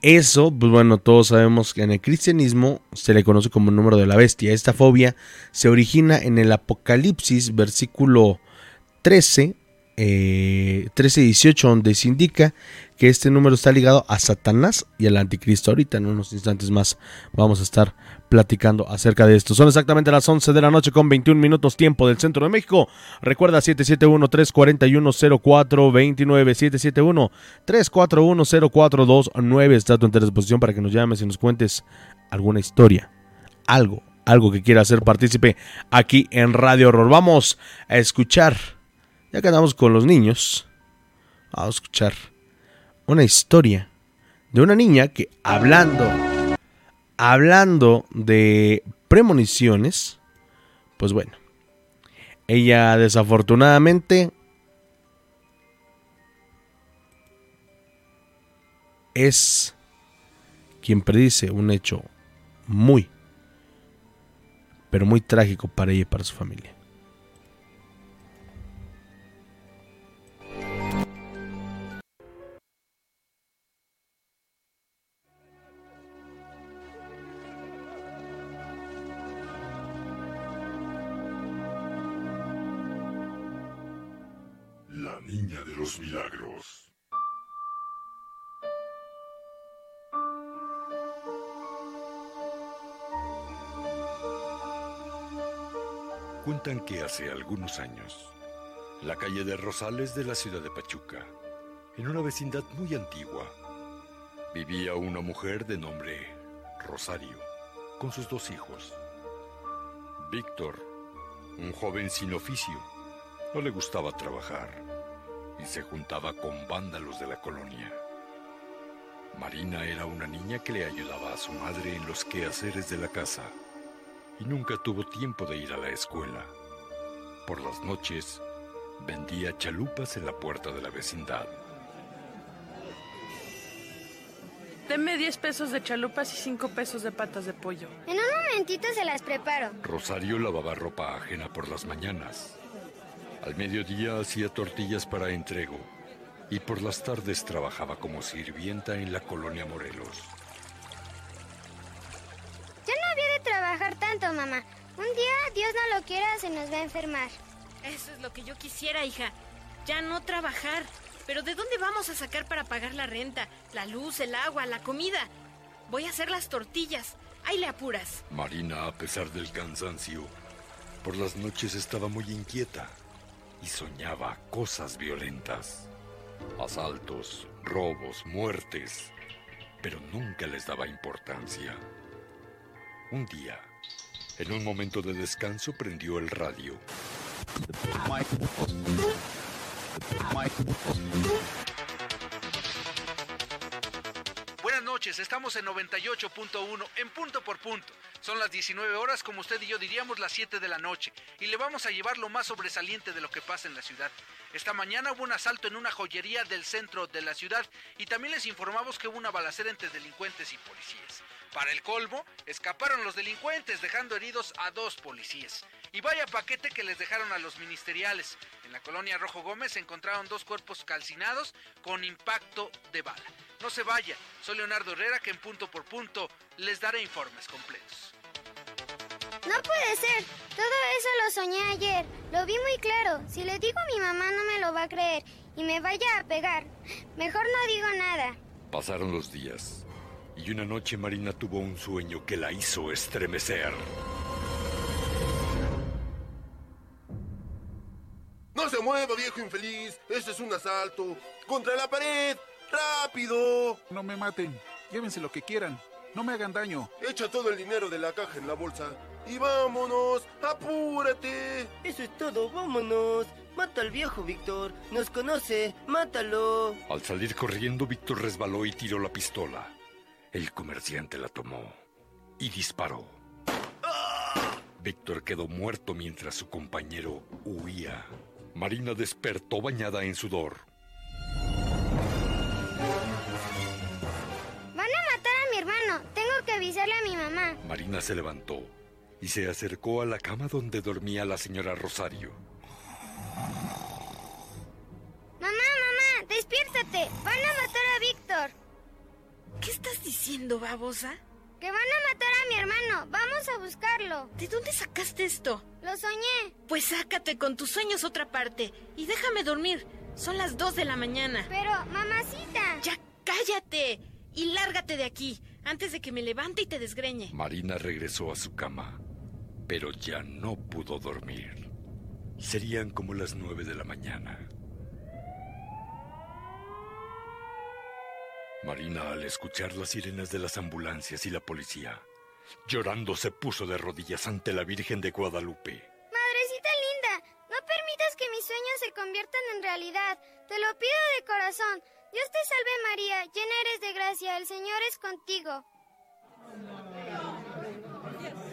Eso, pues bueno, todos sabemos que en el cristianismo se le conoce como el número de la bestia. Esta fobia se origina en el Apocalipsis, versículo 13, 13 y 18, donde se indica que este número está ligado a Satanás y al anticristo. Ahorita en unos instantes más vamos a estar platicando acerca de esto. Son exactamente las 11 de la noche con 21 minutos tiempo del centro de México. Recuerda 771-341-0429. 771-341-0429. Está a tu disposición para que nos llames y nos cuentes alguna historia. Algo, algo que quiera hacer partícipe aquí en Radio Horror. Vamos a escuchar, ya que andamos con los niños, vamos a escuchar una historia de una niña que hablando hablando de premoniciones, pues bueno, ella desafortunadamente es quien predice un hecho muy, pero muy trágico para ella y para su familia. Algunos años, la calle de Rosales de la ciudad de Pachuca, en una vecindad muy antigua, vivía una mujer de nombre Rosario, con sus dos hijos. Víctor, un joven sin oficio, no le gustaba trabajar y se juntaba con vándalos de la colonia. Marina era una niña que le ayudaba a su madre en los quehaceres de la casa y nunca tuvo tiempo de ir a la escuela. Por las noches, vendía chalupas en la puerta de la vecindad. Deme 10 pesos de chalupas y 5 pesos de patas de pollo. En un momentito se las preparo. Rosario lavaba ropa ajena por las mañanas. Al mediodía hacía tortillas para entrego y por las tardes trabajaba como sirvienta en la colonia Morelos. Ya no había de trabajar tanto, mamá. Un día, Dios no lo quiera, se nos va a enfermar. Eso es lo que yo quisiera, hija. Ya no trabajar. Pero ¿de dónde vamos a sacar para pagar la renta, la luz, el agua, la comida? Voy a hacer las tortillas. Ahí le apuras. Marina, a pesar del cansancio, por las noches estaba muy inquieta y soñaba cosas violentas. Asaltos, robos, muertes, pero nunca les daba importancia. Un día, en un momento de descanso, prendió el radio. Buenas noches, estamos en 98.1 en punto por punto. Son las 19 horas, como usted y yo diríamos, las 7 de la noche, y le vamos a llevar lo más sobresaliente de lo que pasa en la ciudad. Esta mañana hubo un asalto en una joyería del centro de la ciudad y también les informamos que hubo una balacera entre delincuentes y policías. Para el colmo, escaparon los delincuentes dejando heridos a dos policías. Y vaya paquete que les dejaron a los ministeriales. En la colonia Rojo Gómez encontraron dos cuerpos calcinados con impacto de bala. No se vaya, soy Leonardo Herrera que en punto por punto les daré informes completos. No puede ser. Todo eso lo soñé ayer. Lo vi muy claro. Si le digo a mi mamá no me lo va a creer y me vaya a pegar. Mejor no digo nada. Pasaron los días y una noche Marina tuvo un sueño que la hizo estremecer. No se mueva, viejo infeliz. Este es un asalto. Contra la pared. ¡Rápido! No me maten. Llévense lo que quieran. No me hagan daño. Echa todo el dinero de la caja en la bolsa. Y vámonos. ¡Apúrate! Eso es todo. Vámonos. Mata al viejo, Víctor. Nos conoce. Mátalo. Al salir corriendo, Víctor resbaló y tiró la pistola. El comerciante la tomó y disparó. Víctor quedó muerto mientras su compañero huía. Marina despertó bañada en sudor. Hermano. Tengo que avisarle a mi mamá. Marina se levantó y se acercó a la cama donde dormía la señora Rosario. Mamá, mamá, despiértate. Van a matar a Víctor. ¿Qué estás diciendo, babosa? Que van a matar a mi hermano. Vamos a buscarlo. ¿De dónde sacaste esto? Lo soñé. Pues sácate con tus sueños otra parte y déjame dormir. Son las dos de la mañana. Pero, mamacita. Ya cállate y lárgate de aquí antes de que me levante y te desgreñe. Marina regresó a su cama, pero ya no pudo dormir. Serían como las nueve de la mañana. Marina, al escuchar las sirenas de las ambulancias y la policía, llorando se puso de rodillas ante la Virgen de Guadalupe. Madrecita linda, no permitas que mis sueños se conviertan en realidad. Te lo pido de corazón. Dios te salve María, llena eres de gracia, el Señor es contigo.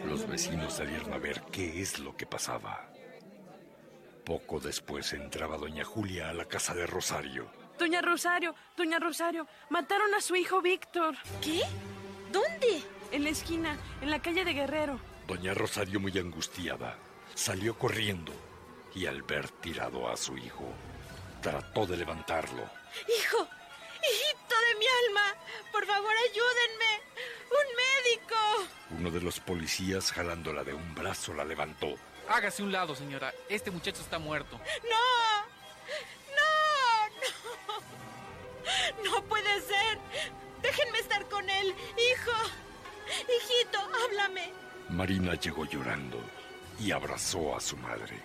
Los vecinos salieron a ver qué es lo que pasaba. Poco después entraba doña Julia a la casa de Rosario. Doña Rosario, doña Rosario, mataron a su hijo Víctor. ¿Qué? ¿Dónde? En la esquina, en la calle de Guerrero. Doña Rosario, muy angustiada, salió corriendo y al ver tirado a su hijo, trató de levantarlo. Hijo, hijito de mi alma, por favor ayúdenme. Un médico. Uno de los policías, jalándola de un brazo, la levantó. Hágase un lado, señora. Este muchacho está muerto. No. No. No puede ser. Déjenme estar con él. Hijo. Hijito, háblame. Marina llegó llorando y abrazó a su madre.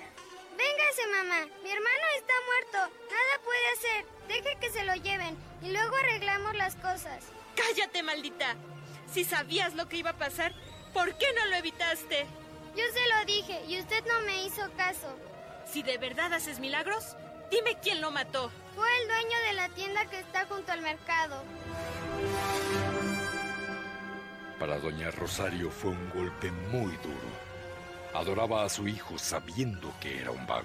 Véngase, mamá. Mi hermano está muerto. Nada puede hacer. Deje que se lo lleven y luego arreglamos las cosas. Cállate, maldita. Si sabías lo que iba a pasar, ¿por qué no lo evitaste? Yo se lo dije y usted no me hizo caso. Si de verdad haces milagros, dime quién lo mató. Fue el dueño de la tienda que está junto al mercado. Para doña Rosario fue un golpe muy duro. Adoraba a su hijo sabiendo que era un vago.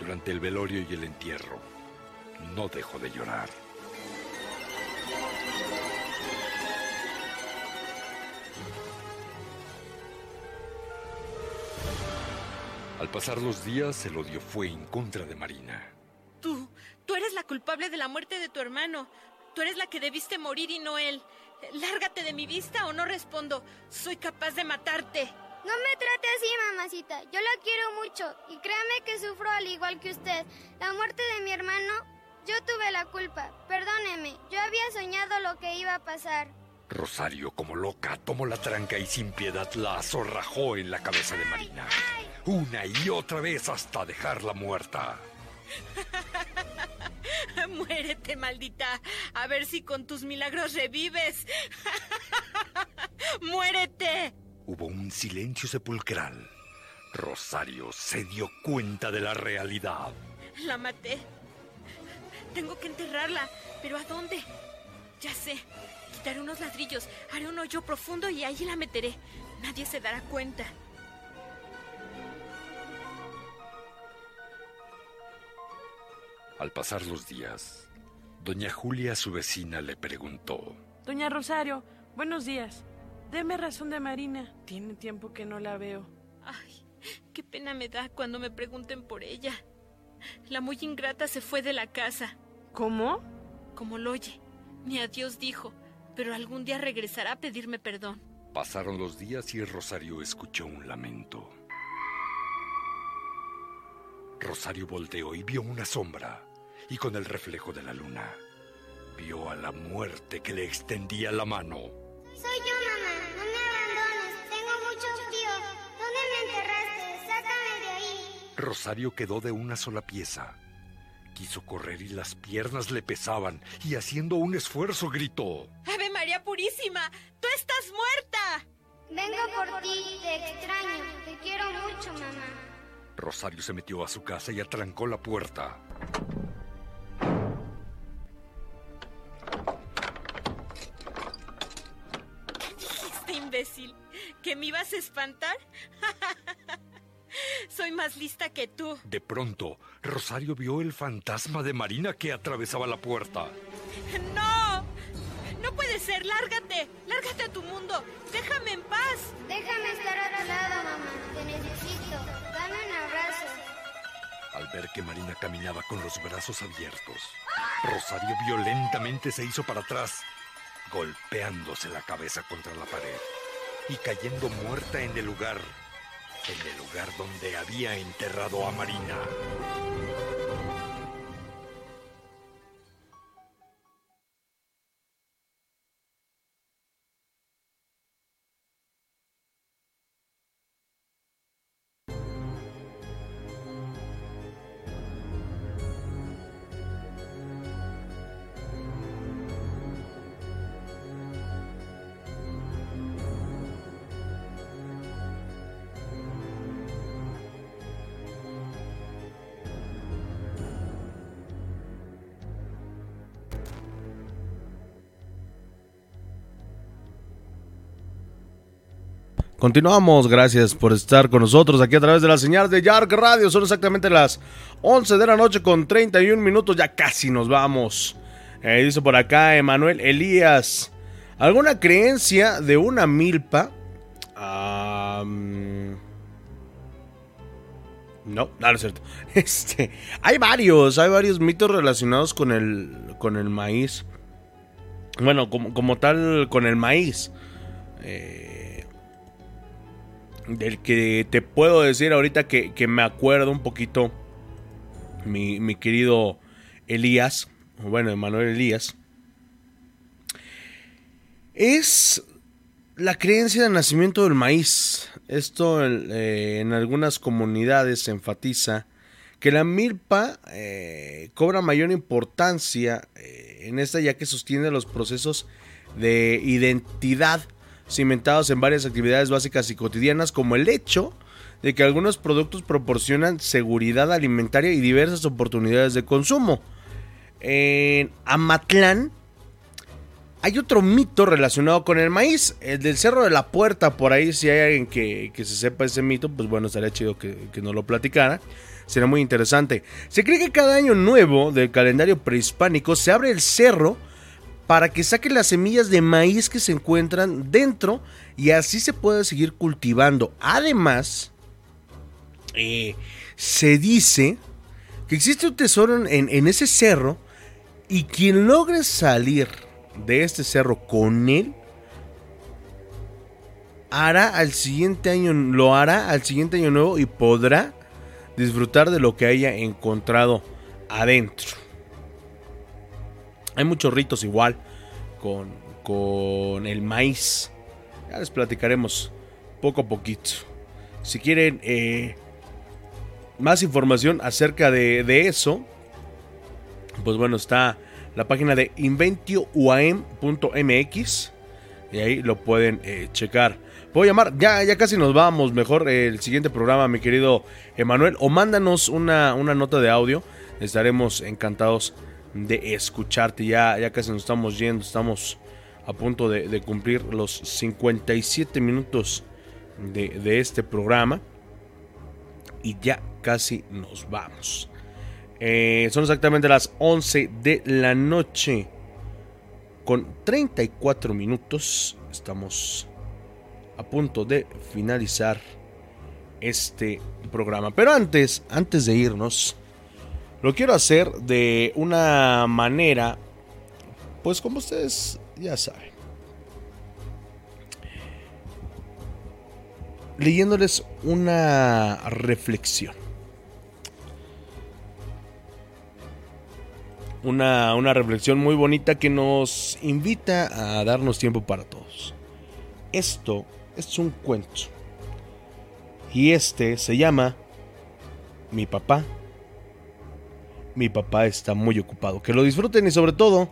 Durante el velorio y el entierro, no dejó de llorar. Al pasar los días, el odio fue en contra de Marina. Tú, tú eres la culpable de la muerte de tu hermano. Tú eres la que debiste morir y no él. Lárgate de mi vista o no respondo. Soy capaz de matarte. No me trate así, mamacita. Yo la quiero mucho y créame que sufro al igual que usted. La muerte de mi hermano, yo tuve la culpa. Perdóneme, yo había soñado lo que iba a pasar. Rosario, como loca, tomó la tranca y sin piedad la azorrajó en la cabeza de Marina. Una y otra vez hasta dejarla muerta. [LAUGHS] Muérete, maldita. A ver si con tus milagros revives. [LAUGHS] Muérete. Hubo un silencio sepulcral. Rosario se dio cuenta de la realidad. La maté. Tengo que enterrarla. ¿Pero a dónde? Ya sé. Quitaré unos ladrillos, haré un hoyo profundo y ahí la meteré. Nadie se dará cuenta. Al pasar los días, doña Julia, su vecina, le preguntó. Doña Rosario, buenos días. Deme razón de Marina. Tiene tiempo que no la veo. Ay, qué pena me da cuando me pregunten por ella. La muy ingrata se fue de la casa. ¿Cómo? Como lo oye. Mi adiós dijo, pero algún día regresará a pedirme perdón. Pasaron los días y Rosario escuchó un lamento. Rosario volteó y vio una sombra, y con el reflejo de la luna, vio a la muerte que le extendía la mano. Soy yo, Rosario quedó de una sola pieza. Quiso correr y las piernas le pesaban, y haciendo un esfuerzo gritó. ¡Ave María Purísima! ¡Tú estás muerta! Vengo por ti. Te extraño. Te quiero mucho, mamá. Rosario se metió a su casa y atrancó la puerta. ¿Qué dijiste, imbécil? ¿Que me ibas a espantar? [LAUGHS] [LAUGHS] Soy más lista que tú. De pronto, Rosario vio el fantasma de Marina que atravesaba la puerta. ¡No! ¡No puede ser! ¡Lárgate! ¡Lárgate a tu mundo! ¡Déjame en paz! Déjame estar a tu lado, mamá. Te necesito. Dame un abrazo. Al ver que Marina caminaba con los brazos abiertos, Rosario violentamente se hizo para atrás, golpeándose la cabeza contra la pared y cayendo muerta en el lugar, en el lugar donde había enterrado a Marina. Continuamos, gracias por estar con nosotros aquí a través de la señal de Yark Radio. Son exactamente las 11 de la noche con 31 minutos, ya casi nos vamos. Eh, dice por acá Emanuel Elías, ¿alguna creencia de una milpa? No, no, no es cierto. [LAUGHS] Este, hay varios, hay varios mitos relacionados con el, con el maíz. Bueno, como, como tal, con el maíz. Eh, del que te puedo decir ahorita que, que me acuerdo un poquito, mi, mi, querido Elías, bueno, Emanuel Elías, es la creencia del nacimiento del maíz. Esto eh, en algunas comunidades se enfatiza que la milpa eh, cobra mayor importancia eh, en esta ya que sostiene los procesos de identidad cimentados en varias actividades básicas y cotidianas como el hecho de que algunos productos proporcionan seguridad alimentaria y diversas oportunidades de consumo. En Amatlán hay otro mito relacionado con el maíz, el del Cerro de la Puerta, por ahí si hay alguien que, se sepa ese mito, pues bueno, estaría chido que, que nos lo platicara. Será muy interesante. Se cree que cada año nuevo del calendario prehispánico se abre el cerro para que saque las semillas de maíz que se encuentran dentro y así se pueda seguir cultivando. Además, eh, se dice que existe un tesoro en, en ese cerro y quien logre salir de este cerro con él hará al siguiente año, lo hará al siguiente año nuevo y podrá disfrutar de lo que haya encontrado adentro. Hay muchos ritos igual con, con el maíz. Ya les platicaremos poco a poquito. Si quieren eh, más información acerca de, eso, pues bueno, está la página de inventiouam.mx y ahí lo pueden eh, checar. Puedo llamar, ya, ya casi nos vamos. Mejor el siguiente programa, mi querido Emanuel. O mándanos una, una nota de audio. Estaremos encantados de escucharte. Ya, ya casi nos estamos yendo. Estamos a punto de, cumplir los 57 minutos de, este programa. Y ya casi nos vamos. Eh, son exactamente las 11 de la noche. Con 34 minutos. Estamos a punto de finalizar este programa. Pero antes, antes de irnos, lo quiero hacer de una manera, pues como ustedes ya saben. Leyéndoles una reflexión. Una, una reflexión muy bonita que nos invita a darnos tiempo para todos. Esto es un cuento. Y este se llama Mi papá. Mi papá está muy ocupado. Que lo disfruten y sobre todo,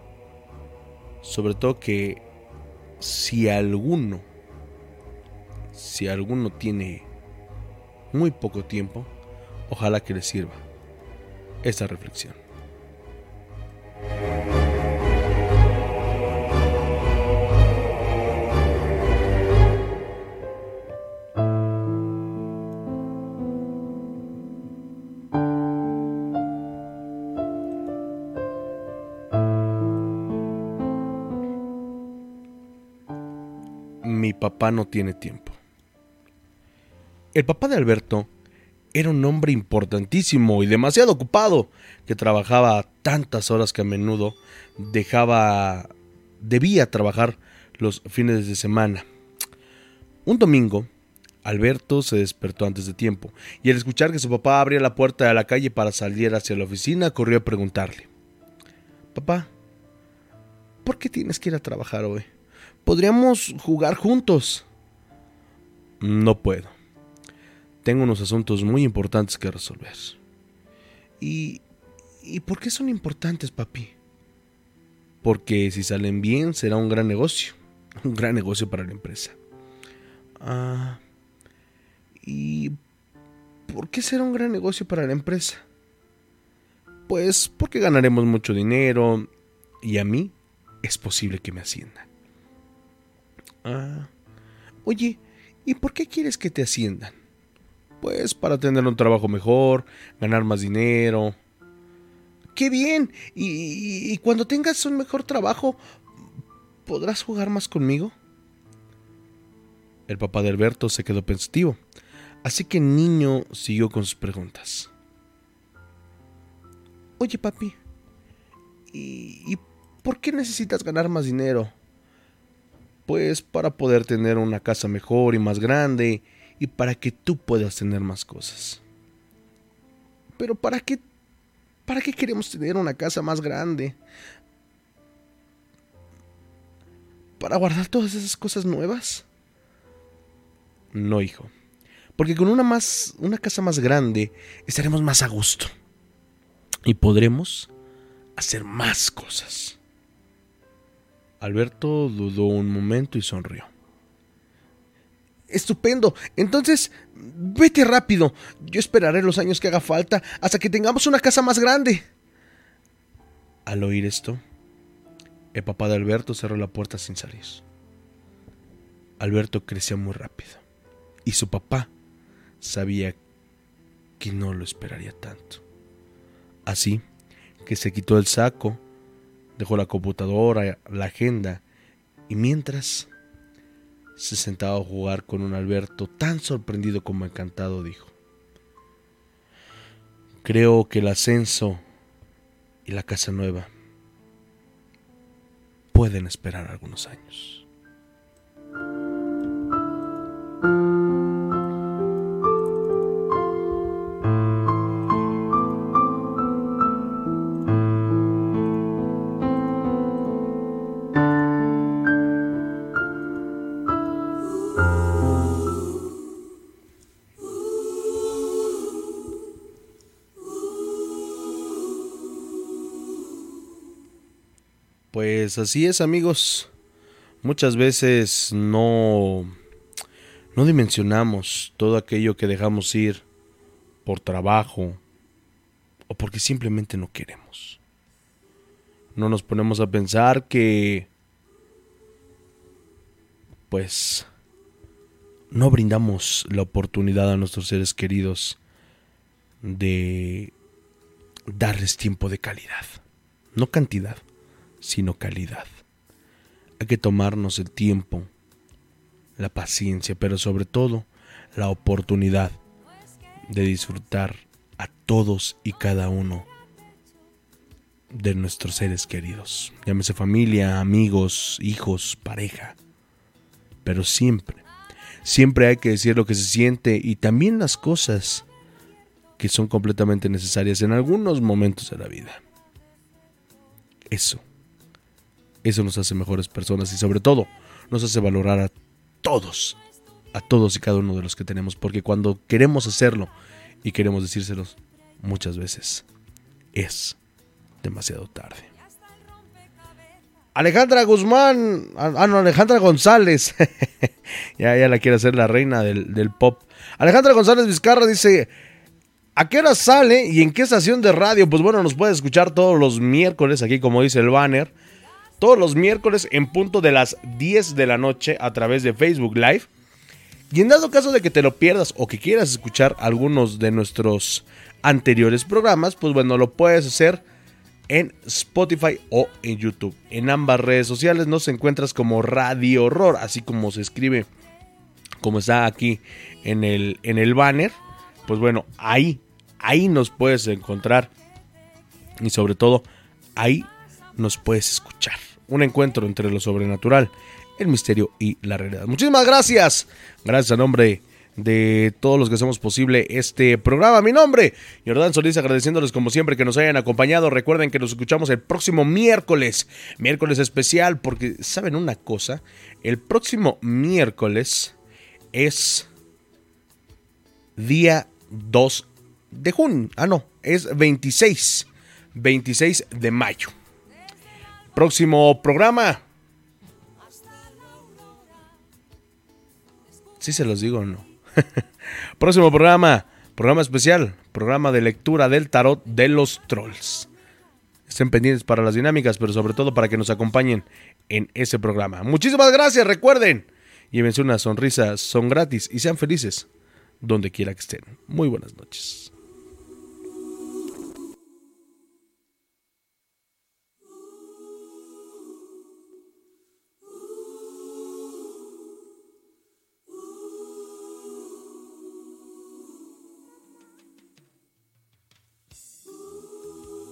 sobre todo que si alguno, si alguno tiene muy poco tiempo, ojalá que le sirva esta reflexión. Papá no tiene tiempo. El papá de Alberto era un hombre importantísimo y demasiado ocupado, que trabajaba tantas horas que a menudo dejaba debía trabajar los fines de semana. Un domingo, Alberto se despertó antes de tiempo, y al escuchar que su papá abría la puerta de la calle para salir hacia la oficina, corrió a preguntarle Papá, ¿por qué tienes que ir a trabajar hoy? Podríamos jugar juntos. No puedo. Tengo unos asuntos muy importantes que resolver. ¿Y, ¿Y por qué son importantes, papi? Porque si salen bien será un gran negocio. [LAUGHS] Un gran negocio para la empresa. Ah, ¿Y por qué será un gran negocio para la empresa? Pues porque ganaremos mucho dinero y a mí es posible que me ascienda. Ah. Oye, ¿y por qué quieres que te asciendan? Pues para tener un trabajo mejor, ganar más dinero. ¡Qué bien! ¿Y, cuando tengas un mejor trabajo, podrás jugar más conmigo? El papá de Alberto se quedó pensativo, así que el niño siguió con sus preguntas. Oye, papi, ¿y, ¿y por qué necesitas ganar más dinero? Pues para poder tener una casa mejor y más grande y para que tú puedas tener más cosas. Pero ¿para qué para qué queremos tener una casa más grande? ¿Para guardar todas esas cosas nuevas? No, hijo. Porque con una más una casa más grande estaremos más a gusto y podremos hacer más cosas. Alberto dudó un momento y sonrió. Estupendo. Entonces, vete rápido. Yo esperaré los años que haga falta hasta que tengamos una casa más grande. Al oír esto, el papá de Alberto cerró la puerta sin salir. Alberto crecía muy rápido y su papá sabía que no lo esperaría tanto. Así que se quitó el saco, dejó la computadora, la agenda y mientras se sentaba a jugar con un Alberto tan sorprendido como encantado, dijo, creo que el ascenso y la casa nueva pueden esperar algunos años. Pues así es, amigos. Muchas veces no no dimensionamos todo aquello que dejamos ir por trabajo o porque simplemente no queremos. No nos ponemos a pensar que pues no brindamos la oportunidad a nuestros seres queridos de darles tiempo de calidad, no cantidad sino calidad. Hay que tomarnos el tiempo, la paciencia, pero sobre todo la oportunidad de disfrutar a todos y cada uno de nuestros seres queridos. Llámese familia, amigos, hijos, pareja. Pero siempre, siempre hay que decir lo que se siente y también las cosas que son completamente necesarias en algunos momentos de la vida. Eso eso nos hace mejores personas y sobre todo nos hace valorar a todos, a todos y cada uno de los que tenemos, porque cuando queremos hacerlo y queremos decírselos muchas veces es demasiado tarde. Alejandra Guzmán, ah, ah no, Alejandra González, [LAUGHS] ya, ya la quiere hacer la reina del, del pop. Alejandra González Vizcarra dice, ¿A qué hora sale y en qué estación de radio? Pues bueno, nos puede escuchar todos los miércoles aquí, como dice el banner, todos los miércoles en punto de las 10 de la noche a través de Facebook Live. Y en dado caso de que te lo pierdas o que quieras escuchar algunos de nuestros anteriores programas, pues bueno, lo puedes hacer en Spotify o en YouTube. En ambas redes sociales nos encuentras como Radio Horror, así como se escribe, como está aquí en el, en el banner. Pues bueno, ahí, ahí nos puedes encontrar. Y sobre todo, ahí nos puedes escuchar. Un encuentro entre lo sobrenatural, el misterio y la realidad. Muchísimas gracias. Gracias a nombre de todos los que hacemos posible este programa. Mi nombre, Jordán Solís, agradeciéndoles como siempre que nos hayan acompañado. Recuerden que nos escuchamos el próximo miércoles, miércoles especial, porque saben una cosa, el próximo miércoles es día 2 de junio. Ah, no, es 26, 26 de mayo. Próximo programa. Sí se los digo o no. [LAUGHS] Próximo programa, programa especial, programa de lectura del tarot de los trolls. Estén pendientes para las dinámicas, pero sobre todo para que nos acompañen en ese programa. Muchísimas gracias, recuerden, llévense una sonrisa, son gratis y sean felices donde quiera que estén. Muy buenas noches.